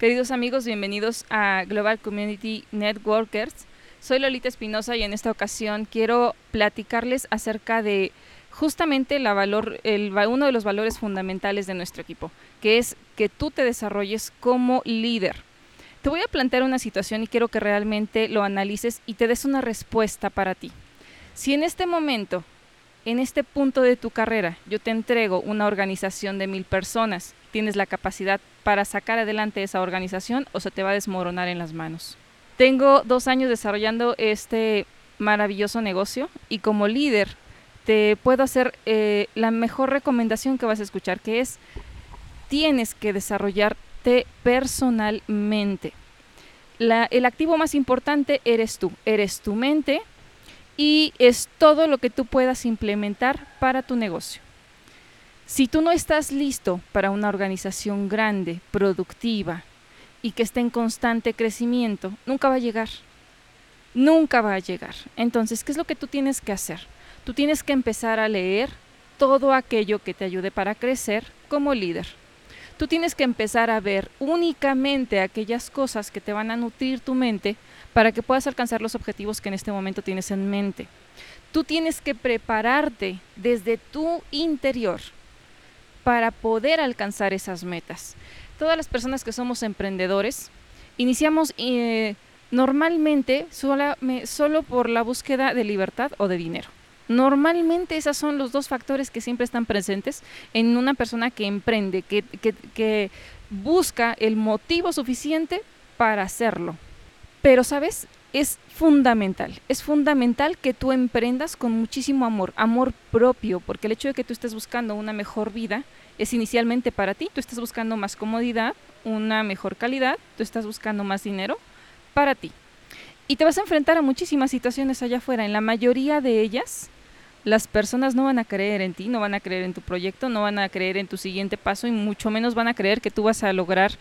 Queridos amigos, bienvenidos a Global Community Networkers. Soy Lolita Espinosa y en esta ocasión quiero platicarles acerca de justamente el, uno de los valores fundamentales de nuestro equipo, que es que tú te desarrolles como líder. Te voy a plantear una situación y quiero que realmente lo analices y te des una respuesta para ti. Si en este momento, en este punto de tu carrera, yo te entrego una organización de mil personas, tienes la capacidad para sacar adelante esa organización o se te va a desmoronar en las manos. Tengo dos años desarrollando este maravilloso negocio y como líder te puedo hacer eh, la mejor recomendación que vas a escuchar, que es tienes que desarrollarte personalmente. el activo más importante eres tú, eres tu mente y es todo lo que tú puedas implementar para tu negocio. Si tú no estás listo para una organización grande, productiva y que esté en constante crecimiento, nunca va a llegar. Nunca va a llegar. Entonces, ¿qué es lo que tú tienes que hacer? Tú tienes que empezar a leer todo aquello que te ayude para crecer como líder. Tú tienes que empezar a ver únicamente aquellas cosas que te van a nutrir tu mente para que puedas alcanzar los objetivos que en este momento tienes en mente. Tú tienes que prepararte desde tu interior para poder alcanzar esas metas. Todas las personas que somos emprendedores iniciamos eh, normalmente solo por la búsqueda de libertad o de dinero. Normalmente esos son los dos factores que siempre están presentes en una persona que emprende, que busca el motivo suficiente para hacerlo. Pero, ¿sabes? es fundamental, es fundamental que tú emprendas con muchísimo amor, amor propio, porque el hecho de que tú estés buscando una mejor vida es inicialmente para ti, tú estás buscando más comodidad, una mejor calidad, tú estás buscando más dinero para ti. Y te vas a enfrentar a muchísimas situaciones allá afuera, en la mayoría de ellas las personas no van a creer en ti, no van a creer en tu proyecto, no van a creer en tu siguiente paso y mucho menos van a creer que tú vas a lograr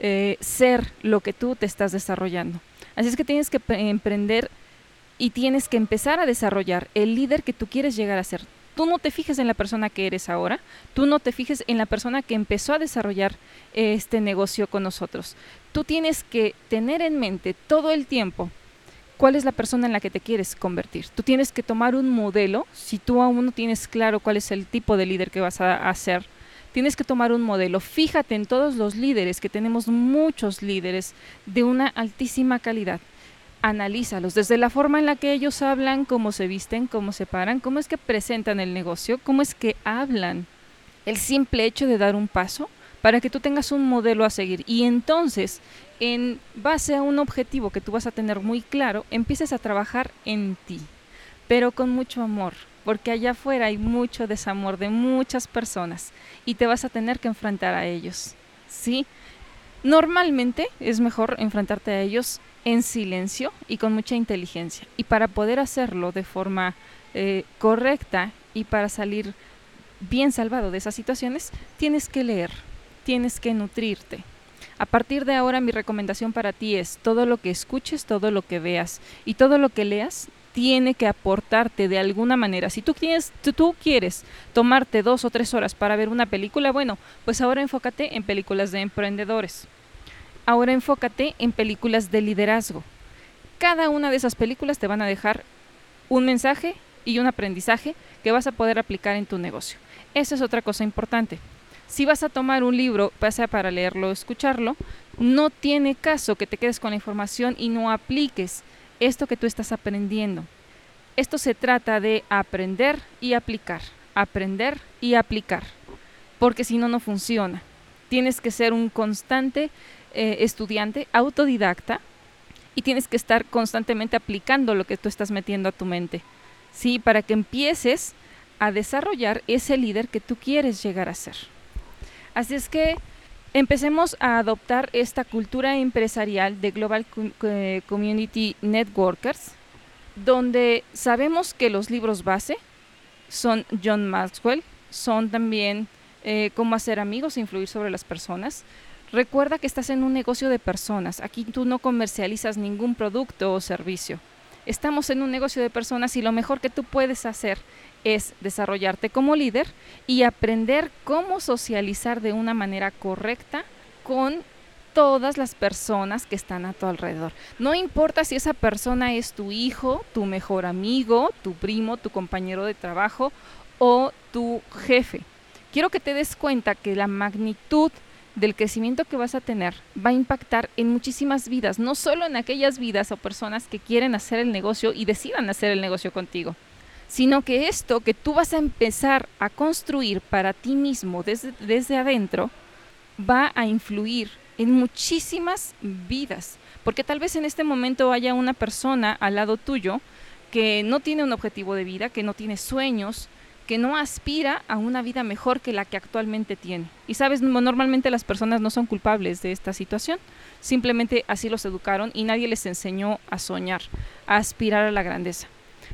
eh, ser lo que tú te estás desarrollando. Así es que tienes que emprender y tienes que empezar a desarrollar el líder que tú quieres llegar a ser. Tú no te fijes en la persona que eres ahora, tú no te fijes en la persona que empezó a desarrollar este negocio con nosotros. Tú tienes que tener en mente todo el tiempo cuál es la persona en la que te quieres convertir. Tú tienes que tomar un modelo, si tú aún no tienes claro cuál es el tipo de líder que vas a hacer, tienes que tomar un modelo. Fíjate en todos los líderes, que tenemos muchos líderes de una altísima calidad. Analízalos desde la forma en la que ellos hablan, cómo se visten, cómo se paran, cómo es que presentan el negocio, cómo es que hablan. El simple hecho de dar un paso para que tú tengas un modelo a seguir y entonces en base a un objetivo que tú vas a tener muy claro, empieces a trabajar en ti, pero con mucho amor, porque allá afuera hay mucho desamor de muchas personas y te vas a tener que enfrentar a ellos. ¿Sí? Normalmente es mejor enfrentarte a ellos en silencio y con mucha inteligencia. Y para poder hacerlo de forma eh, correcta y para salir bien salvado de esas situaciones, tienes que leer, tienes que nutrirte. A partir de ahora mi recomendación para ti es todo lo que escuches, todo lo que veas y todo lo que leas, tiene que aportarte de alguna manera. Si tú, tienes, tú, quieres tomarte dos o tres horas para ver una película, bueno, pues ahora enfócate en películas de emprendedores. Ahora enfócate en películas de liderazgo. Cada una de esas películas te van a dejar un mensaje y un aprendizaje que vas a poder aplicar en tu negocio. Esa es otra cosa importante. Si vas a tomar un libro, sea para leerlo o escucharlo, no tiene caso que te quedes con la información y no apliques esto que tú estás aprendiendo. Esto se trata de aprender y aplicar, aprender y aplicar, porque si no, no funciona. Tienes que ser un constante eh, estudiante, autodidacta, y tienes que estar constantemente aplicando lo que tú estás metiendo a tu mente, ¿sí? Para que empieces a desarrollar ese líder que tú quieres llegar a ser. Así es que empecemos a adoptar esta cultura empresarial de Global eh, Community Networkers, donde sabemos que los libros base son John Maxwell, son también eh, cómo hacer amigos e influir sobre las personas. Recuerda que estás en un negocio de personas, aquí tú no comercializas ningún producto o servicio. Estamos en un negocio de personas y lo mejor que tú puedes hacer es desarrollarte como líder y aprender cómo socializar de una manera correcta con todas las personas que están a tu alrededor. No importa si esa persona es tu hijo, tu mejor amigo, tu primo, tu compañero de trabajo o tu jefe. Quiero que te des cuenta que la magnitud del crecimiento que vas a tener va a impactar en muchísimas vidas, no solo en aquellas vidas o personas que quieren hacer el negocio y decidan hacer el negocio contigo, sino que esto que tú vas a empezar a construir para ti mismo desde, desde adentro va a influir en muchísimas vidas, porque tal vez en este momento haya una persona al lado tuyo que no tiene un objetivo de vida, que no tiene sueños, que no aspira a una vida mejor que la que actualmente tiene. Y sabes, normalmente las personas no son culpables de esta situación, simplemente así los educaron y nadie les enseñó a soñar, a aspirar a la grandeza.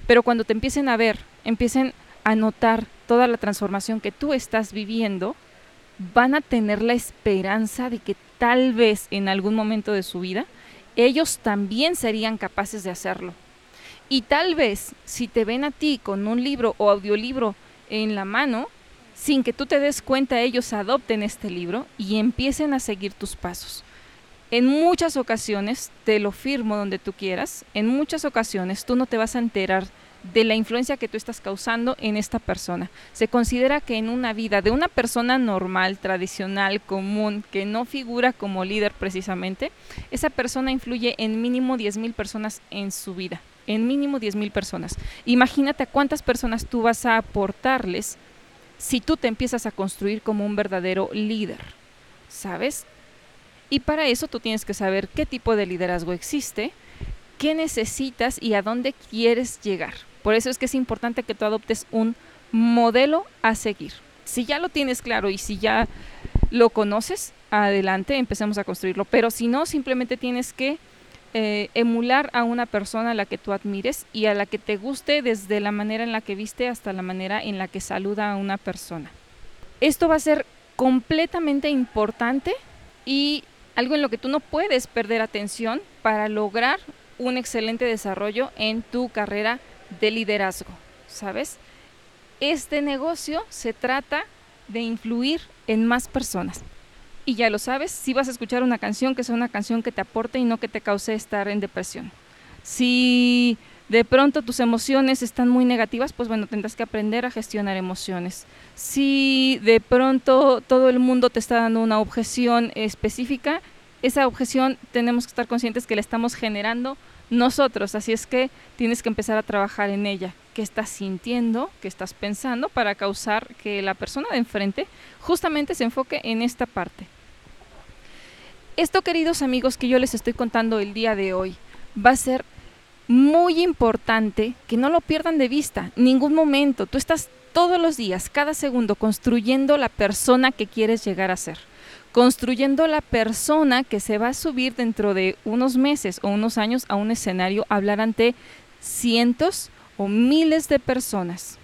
Pero cuando te empiecen a ver, empiecen a notar toda la transformación que tú estás viviendo, van a tener la esperanza de que tal vez en algún momento de su vida ellos también serían capaces de hacerlo. Y tal vez si te ven a ti con un libro o audiolibro en la mano, sin que tú te des cuenta, ellos adopten este libro y empiecen a seguir tus pasos. En muchas ocasiones, te lo firmo donde tú quieras, en muchas ocasiones tú no te vas a enterar de la influencia que tú estás causando en esta persona. Se considera que en una vida de una persona normal, tradicional, común, que no figura como líder precisamente, esa persona influye en mínimo 10.000 personas en su vida en mínimo 10.000 personas. Imagínate a cuántas personas tú vas a aportarles si tú te empiezas a construir como un verdadero líder, ¿sabes? Y para eso tú tienes que saber qué tipo de liderazgo existe, qué necesitas y a dónde quieres llegar. Por eso es que es importante que tú adoptes un modelo a seguir. Si ya lo tienes claro y si ya lo conoces, adelante, empecemos a construirlo. Pero si no, simplemente tienes que eh, emular a una persona a la que tú admires y a la que te guste desde la manera en la que viste hasta la manera en la que saluda a una persona. Esto va a ser completamente importante y algo en lo que tú no puedes perder atención para lograr un excelente desarrollo en tu carrera de liderazgo, ¿sabes? Este negocio se trata de influir en más personas y ya lo sabes, si vas a escuchar una canción, que sea una canción que te aporte y no que te cause estar en depresión. Si de pronto tus emociones están muy negativas, pues bueno, tendrás que aprender a gestionar emociones. Si de pronto todo el mundo te está dando una objeción específica, esa objeción tenemos que estar conscientes que la estamos generando nosotros, así es que tienes que empezar a trabajar en ella. ¿Qué estás sintiendo? ¿Qué estás pensando para causar que la persona de enfrente justamente se enfoque en esta parte? Esto, queridos amigos, que yo les estoy contando el día de hoy, va a ser muy importante que no lo pierdan de vista, ningún momento. Tú estás todos los días, cada segundo, construyendo la persona que quieres llegar a ser, construyendo la persona que se va a subir dentro de unos meses o unos años a un escenario hablar ante cientos o miles de personas.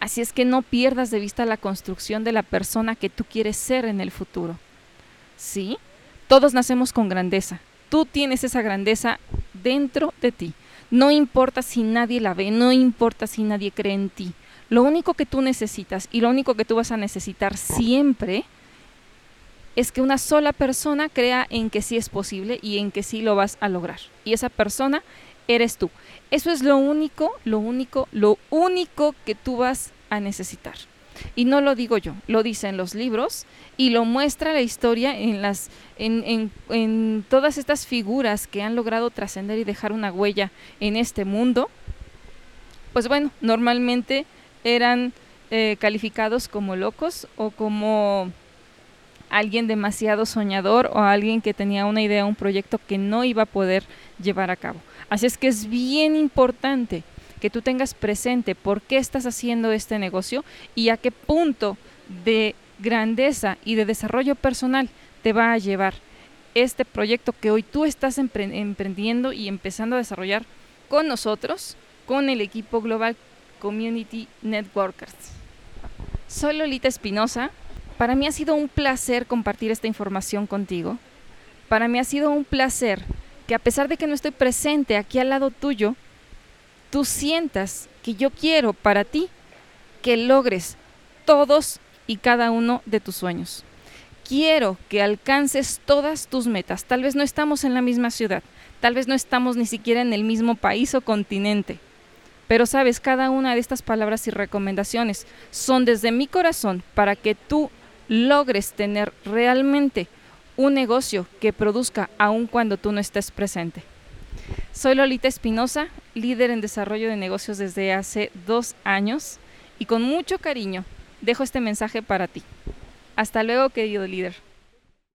Así es que no pierdas de vista la construcción de la persona que tú quieres ser en el futuro. ¿Sí? Todos nacemos con grandeza. Tú tienes esa grandeza dentro de ti. No importa si nadie la ve, no importa si nadie cree en ti. Lo único que tú necesitas y lo único que tú vas a necesitar siempre es que una sola persona crea en que sí es posible y en que sí lo vas a lograr. Y esa persona eres tú. Eso es lo único, lo único, lo único que tú vas a necesitar. Y no lo digo yo, lo dicen los libros y lo muestra la historia en, las, en, en, todas estas figuras que han logrado trascender y dejar una huella en este mundo. Pues bueno, normalmente eran eh, calificados como locos o como alguien demasiado soñador o alguien que tenía una idea, un proyecto que no iba a poder llevar a cabo. Así es que es bien importante que tú tengas presente por qué estás haciendo este negocio y a qué punto de grandeza y de desarrollo personal te va a llevar este proyecto que hoy tú estás emprendiendo y empezando a desarrollar con nosotros, con el equipo Global Community Networkers. Soy Lolita Espinosa. Para mí ha sido un placer compartir esta información contigo. Para mí ha sido un placer que a pesar de que no estoy presente aquí al lado tuyo, tú sientas que yo quiero para ti que logres todos y cada uno de tus sueños. quiero que alcances todas tus metas. Tal vez no estamos en la misma ciudad, tal vez no estamos ni siquiera en el mismo país o continente. Pero sabes, cada una de estas palabras y recomendaciones son desde mi corazón para que tú logres tener realmente un negocio que produzca aun cuando tú no estés presente. Soy Lolita Espinosa, líder en desarrollo de negocios desde hace dos años y con mucho cariño dejo este mensaje para ti. Hasta luego, querido líder.